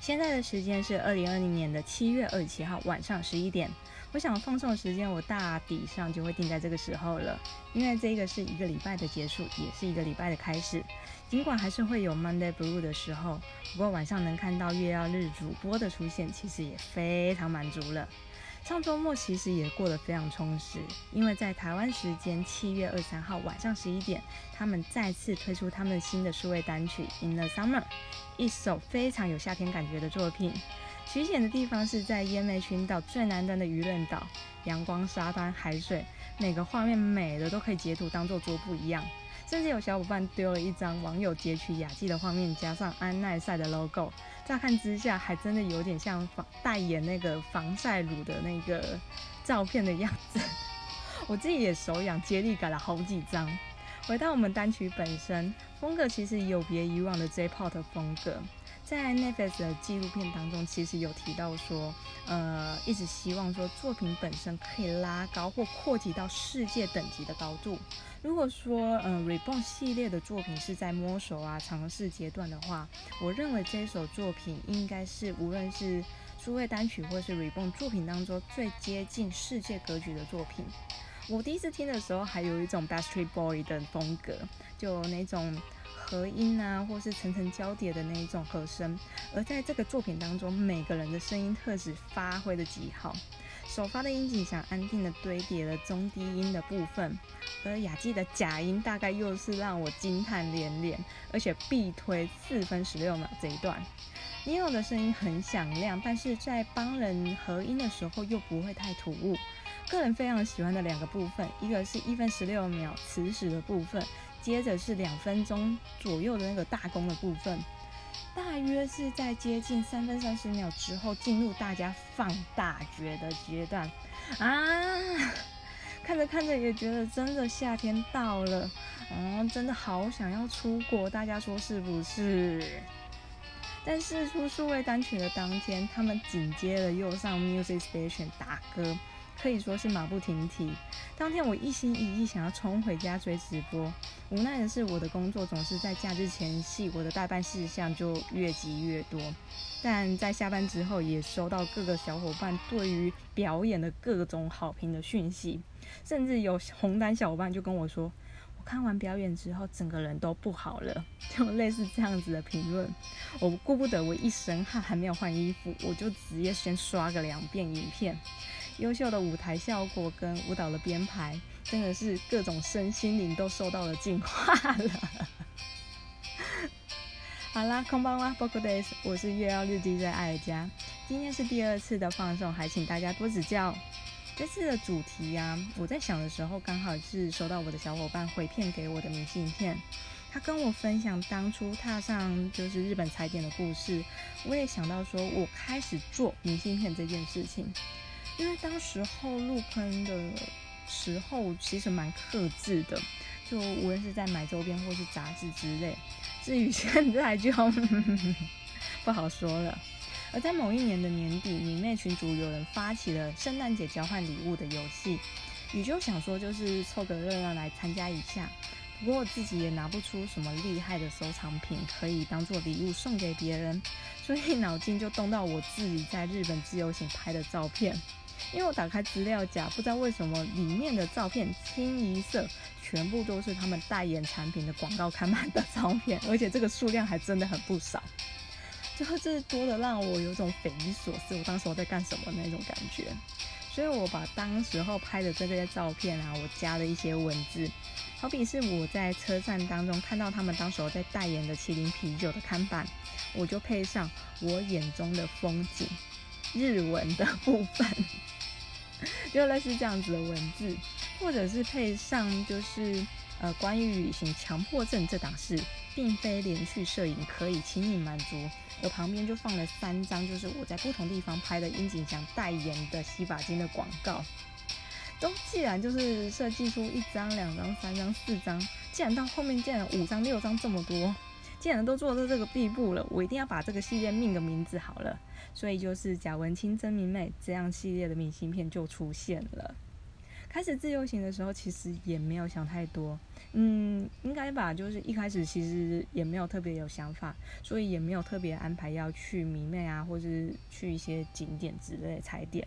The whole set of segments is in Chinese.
现在的时间是二零二零年的七月二十七号晚上十一点。我想放送时间，我大抵上就会定在这个时候了，因为这个是一个礼拜的结束，也是一个礼拜的开始。尽管还是会有 Monday Blue 的时候，不过晚上能看到月曜日主播的出现，其实也非常满足了。上周末其实也过得非常充实，因为在台湾时间七月二三号晚上十一点，他们再次推出他们新的数位单曲《In the Summer》，一首非常有夏天感觉的作品。取景的地方是在烟梅群岛最南端的渔人岛，阳光、沙滩、海水，每个画面美的都可以截图当做桌布一样。甚至有小伙伴丢了一张网友截取雅纪的画面，加上安耐晒的 logo，乍看之下还真的有点像防代言那个防晒乳的那个 照片的样子。我自己也手痒，接力改了好几张。回到我们单曲本身，风格其实有别以往的 J-Pop 风格。在 Netflix 的纪录片当中，其实有提到说，呃，一直希望说作品本身可以拉高或扩及到世界等级的高度。如果说，嗯，Reborn 系列的作品是在摸索啊、尝试阶段的话，我认为这首作品应该是无论是数位单曲或是 Reborn 作品当中最接近世界格局的作品。我第一次听的时候，还有一种 b a s t r e e t Boy 的风格，就那种。和音啊，或是层层交叠的那一种和声，而在这个作品当中，每个人的声音特质发挥的极好。首发的音景响安定的堆叠了中低音的部分，而雅纪的假音大概又是让我惊叹连连，而且必推四分十六秒这一段。尼欧的声音很响亮，但是在帮人合音的时候又不会太突兀。个人非常喜欢的两个部分，一个是一分十六秒磁石的部分。接着是两分钟左右的那个大功的部分，大约是在接近三分三十秒之后进入大家放大觉的阶段啊！看着看着也觉得真的夏天到了，嗯，真的好想要出国，大家说是不是？但是出数位单曲的当天，他们紧接着又上 Music Station 打歌。可以说是马不停蹄。当天我一心一意想要冲回家追直播，无奈的是我的工作总是在假日前夕，我的代办事项就越积越多。但在下班之后，也收到各个小伙伴对于表演的各种好评的讯息，甚至有红单小伙伴就跟我说，我看完表演之后，整个人都不好了，就类似这样子的评论。我顾不得我一身汗还没有换衣服，我就直接先刷个两遍影片。优秀的舞台效果跟舞蹈的编排，真的是各种身心灵都受到了净化了。好啦，空邦哇 b o k Days，我是月曜日记在艾尔加，今天是第二次的放送，还请大家多指教。这次的主题呀，我在想的时候，刚好是收到我的小伙伴回片给我的明信片，他跟我分享当初踏上就是日本踩点的故事，我也想到说我开始做明信片这件事情。因为当时候入坑的时候，其实蛮克制的，就无论是在买周边或是杂志之类。至于现在就 不好说了。而在某一年的年底，迷妹群组有人发起了圣诞节交换礼物的游戏，宇就想说就是凑个热闹来参加一下。不过自己也拿不出什么厉害的收藏品可以当做礼物送给别人，所以脑筋就动到我自己在日本自由行拍的照片。因为我打开资料夹，不知道为什么里面的照片清一色，全部都是他们代言产品的广告看板的照片，而且这个数量还真的很不少。最后这多的让我有种匪夷所思，我当时我在干什么那种感觉。所以我把当时候拍的这些照片啊，我加了一些文字，好比是我在车站当中看到他们当时候在代言的麒麟啤酒的看板，我就配上我眼中的风景。日文的部分，就类似这样子的文字，或者是配上就是呃关于旅行强迫症这档事，并非连续摄影可以轻易满足，而旁边就放了三张，就是我在不同地方拍的樱井翔代言的洗发精的广告。都既然就是设计出一张、两张、三张、四张，既然到后面竟然五张、六张这么多。既然都做到这个地步了，我一定要把这个系列命个名字好了。所以就是贾文清真明媚这样系列的明信片就出现了。开始自由行的时候，其实也没有想太多，嗯，应该吧，就是一开始其实也没有特别有想法，所以也没有特别安排要去迷妹啊，或者是去一些景点之类踩点。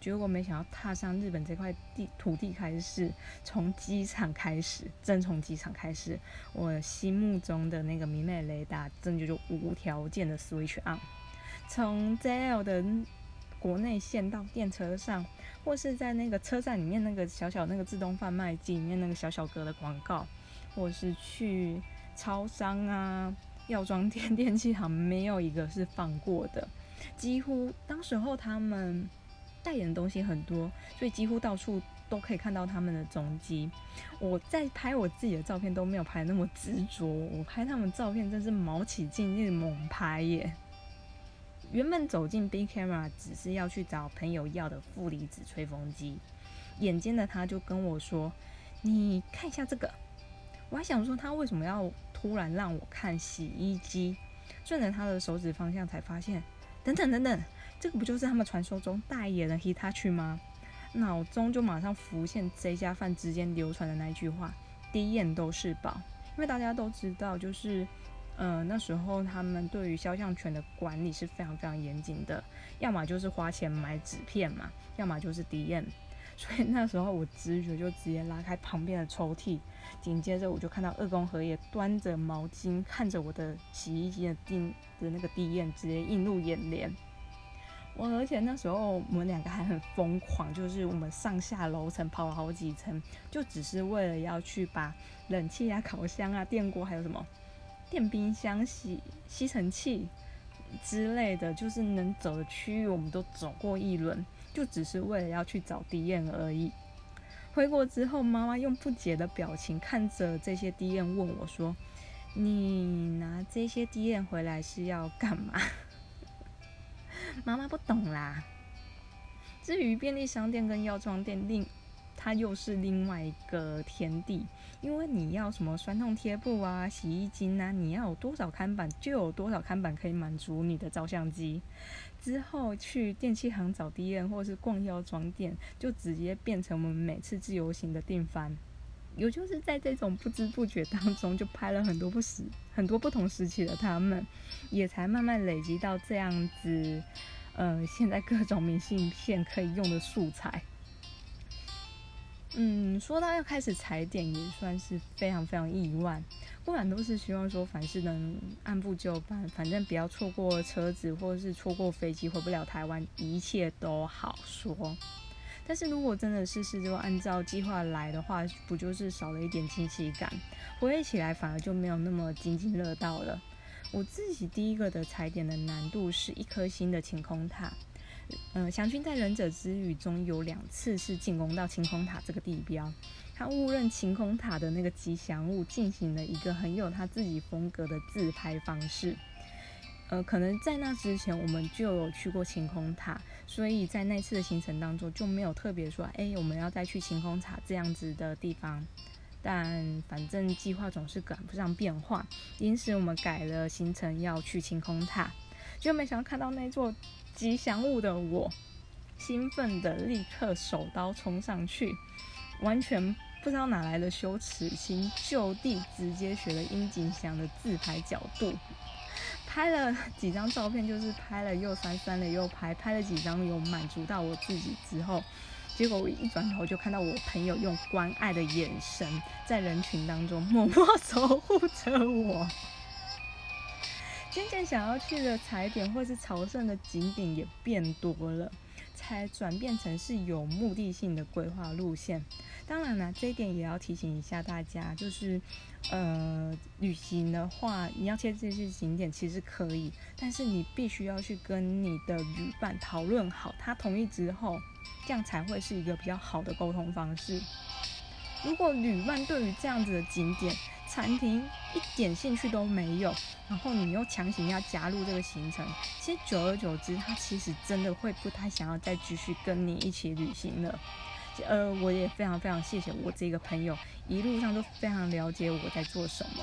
结果没想到踏上日本这块地土地开始，从机场开始，真从机场开始，我心目中的那个迷妹雷达真的就无条件的 switch on，从 JL 的国内线到电车上，或是在那个车站里面那个小小那个自动贩卖机里面那个小小格的广告，或是去超商啊、药妆店、电器行，没有一个是放过的，几乎当时候他们。代言的东西很多，所以几乎到处都可以看到他们的踪迹。我在拍我自己的照片都没有拍那么执着，我拍他们照片真是毛起劲，一直猛拍耶。原本走进 Big Camera 只是要去找朋友要的负离子吹风机，眼尖的他就跟我说：“你看一下这个。”我还想说他为什么要突然让我看洗衣机，顺着他的手指方向才发现，等等等等。这个不就是他们传说中代言的 Hitachi 吗？脑中就马上浮现这家饭之间流传的那句话：“第一眼都是宝。”因为大家都知道，就是，呃，那时候他们对于肖像权的管理是非常非常严谨的，要么就是花钱买纸片嘛，要么就是 DM。所以那时候我直觉就直接拉开旁边的抽屉，紧接着我就看到二宫和也端着毛巾，看着我的洗衣机的定的那个 DM，直接映入眼帘。我而且那时候我们两个还很疯狂，就是我们上下楼层跑了好几层，就只是为了要去把冷气啊、烤箱啊、电锅还有什么电冰箱、吸吸尘器之类的，就是能走的区域我们都走过一轮，就只是为了要去找 D N 而已。回国之后，妈妈用不解的表情看着这些 D N，问我说：“你拿这些 D N 回来是要干嘛？” 妈妈不懂啦。至于便利商店跟药妆店，另它又是另外一个天地。因为你要什么酸痛贴布啊、洗衣精啊，你要有多少看板，就有多少看板可以满足你的照相机。之后去电器行找 D N，或是逛药妆店，就直接变成我们每次自由行的定番。有就是在这种不知不觉当中，就拍了很多不时、很多不同时期的他们，也才慢慢累积到这样子。呃，现在各种明信片可以用的素材。嗯，说到要开始踩点，也算是非常非常意外。不然都是希望说凡事能按部就班，反正不要错过车子，或者是错过飞机回不了台湾，一切都好说。但是如果真的事事都按照计划来的话，不就是少了一点惊喜感？回忆起来反而就没有那么津津乐道了。我自己第一个的踩点的难度是一颗星的晴空塔。嗯，祥君在忍者之旅中有两次是进攻到晴空塔这个地标，他误认晴空塔的那个吉祥物，进行了一个很有他自己风格的自拍方式。呃，可能在那之前我们就有去过晴空塔，所以在那次的行程当中就没有特别说，哎，我们要再去晴空塔这样子的地方。但反正计划总是赶不上变化，因此我们改了行程要去晴空塔。就没想到看到那座吉祥物的我，兴奋的立刻手刀冲上去，完全不知道哪来的羞耻心，就地直接学了殷景祥的自拍角度。拍了几张照片，就是拍了又删，删了又拍，拍了几张有满足到我自己之后，结果我一转头就看到我朋友用关爱的眼神在人群当中默默守护着我。渐渐想要去的踩点或是朝圣的景点也变多了。才转变成是有目的性的规划路线。当然了，这一点也要提醒一下大家，就是，呃，旅行的话，你要切这些景点其实可以，但是你必须要去跟你的旅伴讨论好，他同意之后，这样才会是一个比较好的沟通方式。如果旅伴对于这样子的景点，餐厅一点兴趣都没有，然后你又强行要加入这个行程，其实久而久之，他其实真的会不太想要再继续跟你一起旅行了。呃，我也非常非常谢谢我这个朋友，一路上都非常了解我在做什么，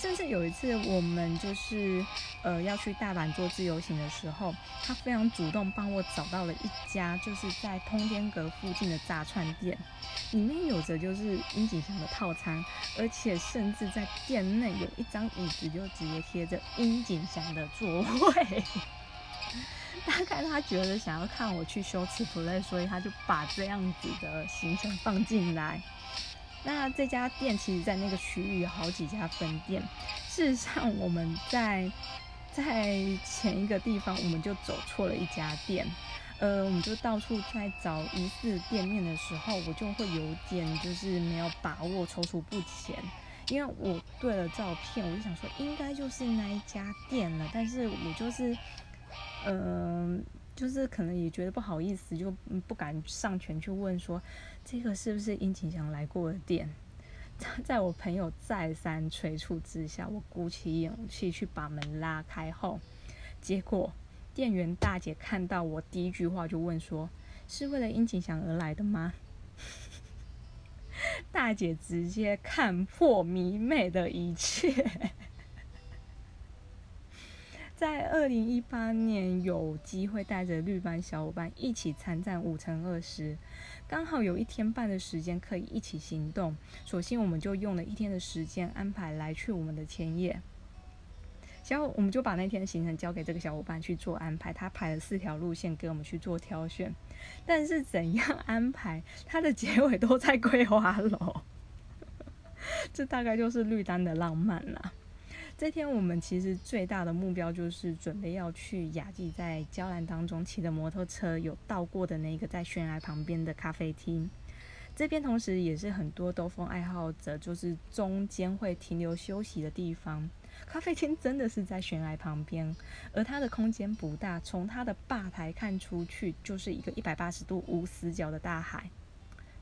甚至有一次我们就是呃要去大阪做自由行的时候，他非常主动帮我找到了一家就是在通天阁附近的炸串店，里面有着就是樱井翔的套餐，而且甚至在店内有一张椅子就直接贴着樱井翔的座位。大概他觉得想要看我去修辞 play，所以他就把这样子的行程放进来。那这家店其实，在那个区域有好几家分店。事实上，我们在在前一个地方，我们就走错了一家店。呃，我们就到处在找疑似店面的时候，我就会有点就是没有把握，踌躇不前。因为我对了照片，我就想说应该就是那一家店了，但是我就是。嗯，就是可能也觉得不好意思，就不敢上前去问说这个是不是殷景祥来过的店。在我朋友再三催促之下，我鼓起勇气去把门拉开后，结果店员大姐看到我第一句话就问说：“是为了殷景祥而来的吗？” 大姐直接看破迷妹的一切。在二零一八年有机会带着绿班小伙伴一起参战五乘二十，刚好有一天半的时间可以一起行动，索性我们就用了一天的时间安排来去我们的前夜。然后我们就把那天的行程交给这个小伙伴去做安排，他排了四条路线给我们去做挑选，但是怎样安排，他的结尾都在桂花楼，这大概就是绿丹的浪漫了。这天我们其实最大的目标就是准备要去雅纪在娇兰当中骑的摩托车有到过的那个在悬崖旁边的咖啡厅，这边同时也是很多兜风爱好者就是中间会停留休息的地方。咖啡厅真的是在悬崖旁边，而它的空间不大，从它的吧台看出去就是一个一百八十度无死角的大海。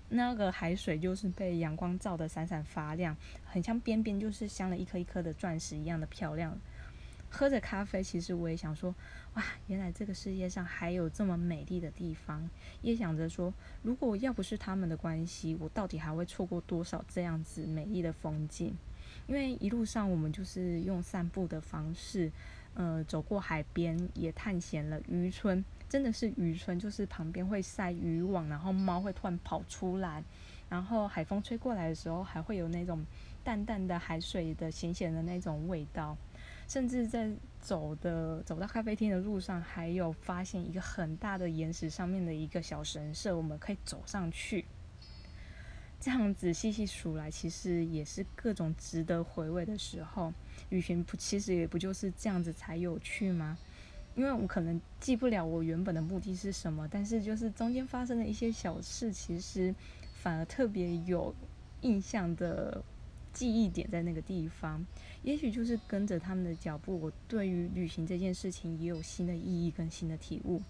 那个海水就是被阳光照得闪闪发亮，很像边边就是镶了一颗一颗的钻石一样的漂亮。喝着咖啡，其实我也想说，哇，原来这个世界上还有这么美丽的地方。也想着说，如果要不是他们的关系，我到底还会错过多少这样子美丽的风景？因为一路上我们就是用散步的方式，呃，走过海边，也探险了渔村。真的是渔村，就是旁边会晒渔网，然后猫会突然跑出来，然后海风吹过来的时候，还会有那种淡淡的海水的咸咸的那种味道。甚至在走的走到咖啡厅的路上，还有发现一个很大的岩石上面的一个小神社，我们可以走上去。这样子细细数来，其实也是各种值得回味的时候。旅行不，其实也不就是这样子才有趣吗？因为我可能记不了我原本的目的是什么，但是就是中间发生的一些小事，其实反而特别有印象的记忆点在那个地方。也许就是跟着他们的脚步，我对于旅行这件事情也有新的意义跟新的体悟。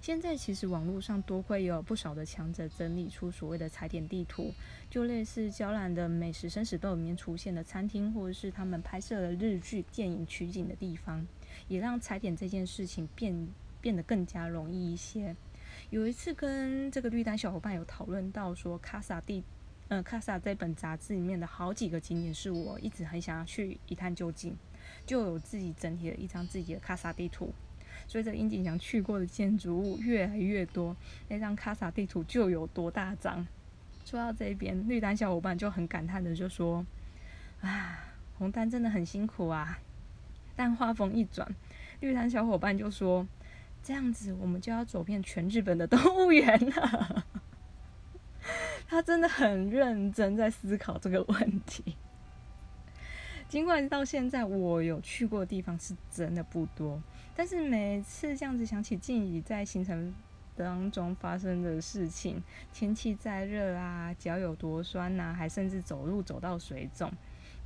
现在其实网络上多亏有不少的强者整理出所谓的踩点地图，就类似娇兰的美食生死斗里面出现的餐厅，或者是他们拍摄的日剧、电影取景的地方。也让踩点这件事情变变得更加容易一些。有一次跟这个绿单小伙伴有讨论到说，卡萨地，嗯，卡萨这本杂志里面的好几个景点是我一直很想要去一探究竟，就有自己整体的一张自己的卡萨地图。随着殷景祥去过的建筑物越来越多，那张卡萨地图就有多大张。说到这边，绿单小伙伴就很感叹的就说：“啊，红丹真的很辛苦啊。”但话锋一转，绿檀小伙伴就说：“这样子，我们就要走遍全日本的动物园了。”他真的很认真在思考这个问题。尽管到现在我有去过的地方是真的不多，但是每次这样子想起静怡在行程当中发生的事情，天气再热啊，脚有多酸呐，还甚至走路走到水肿，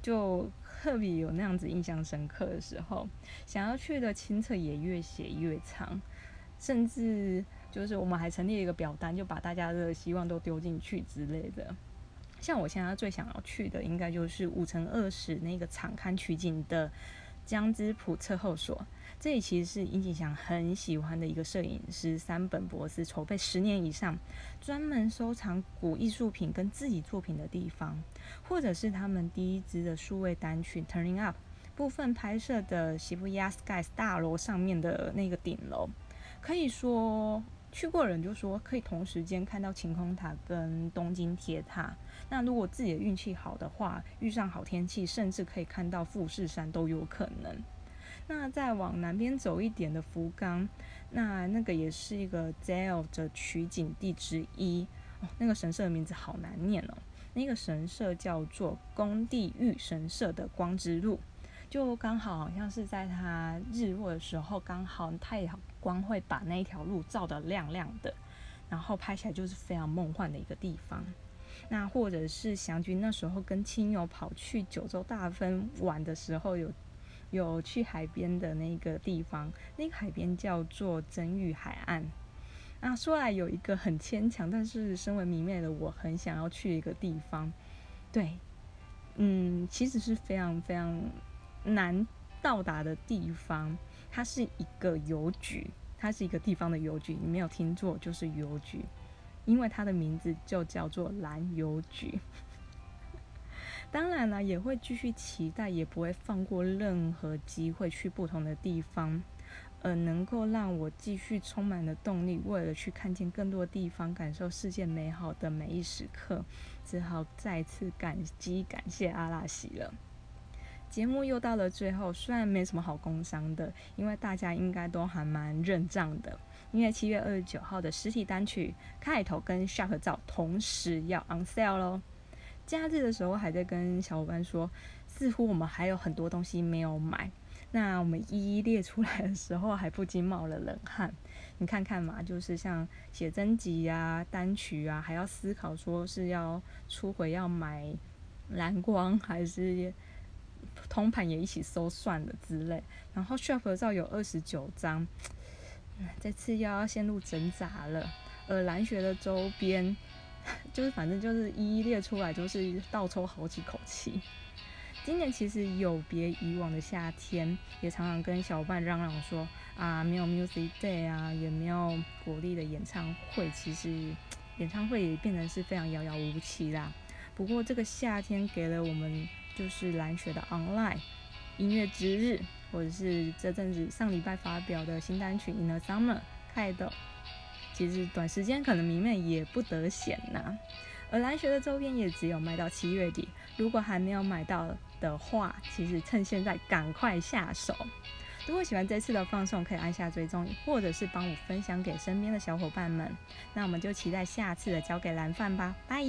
就。特别有那样子印象深刻的时候，想要去的清澈也越写越长，甚至就是我们还成立了一个表单，就把大家的希望都丢进去之类的。像我现在最想要去的，应该就是五乘二十那个场刊取景的江之浦测候所。这里其实是殷景祥很喜欢的一个摄影师三本博士筹备十年以上，专门收藏古艺术品跟自己作品的地方，或者是他们第一支的数位单曲《Turning Up》部分拍摄的西部亚 Sky 大楼上面的那个顶楼，可以说去过人就说可以同时间看到晴空塔跟东京铁塔。那如果自己的运气好的话，遇上好天气，甚至可以看到富士山都有可能。那再往南边走一点的福冈，那那个也是一个 Zell 的取景地之一哦。那个神社的名字好难念哦。那个神社叫做宫地御神社的光之路，就刚好好像是在它日落的时候，刚好太阳光会把那一条路照得亮亮的，然后拍起来就是非常梦幻的一个地方。那或者是祥君那时候跟亲友跑去九州大分玩的时候有。有去海边的那个地方，那个海边叫做真玉海岸。啊，说来有一个很牵强，但是身为迷妹的我很想要去一个地方。对，嗯，其实是非常非常难到达的地方。它是一个邮局，它是一个地方的邮局，你没有听错，就是邮局，因为它的名字就叫做蓝邮局。当然了，也会继续期待，也不会放过任何机会去不同的地方，呃，能够让我继续充满了动力，为了去看见更多地方，感受世界美好的每一时刻，只好再次感激感谢阿拉西了。节目又到了最后，虽然没什么好工伤的，因为大家应该都还蛮认账的，因为七月二十九号的实体单曲开头跟 Shark 照同时要 on sale 喽。假日的时候还在跟小伙伴说，似乎我们还有很多东西没有买。那我们一一列出来的时候，还不禁冒了冷汗。你看看嘛，就是像写真集啊、单曲啊，还要思考说是要出回要买蓝光，还是通盘也一起收算了之类。然后 shop 合照有二十九张，这次又要陷入挣扎了。而蓝学的周边。就是反正就是一一列出来，就是倒抽好几口气。今年其实有别以往的夏天，也常常跟小伙伴嚷嚷说啊，没有 music day 啊，也没有国立的演唱会，其实演唱会也变成是非常遥遥无期啦。不过这个夏天给了我们就是蓝雪的 online 音乐之日，或者是这阵子上礼拜发表的新单曲 In the Summer 开的。其实短时间可能迷妹也不得闲呐，而蓝学的周边也只有卖到七月底，如果还没有买到的话，其实趁现在赶快下手。如果喜欢这次的放送，可以按下追踪，或者是帮我分享给身边的小伙伴们。那我们就期待下次的交给蓝饭吧，拜。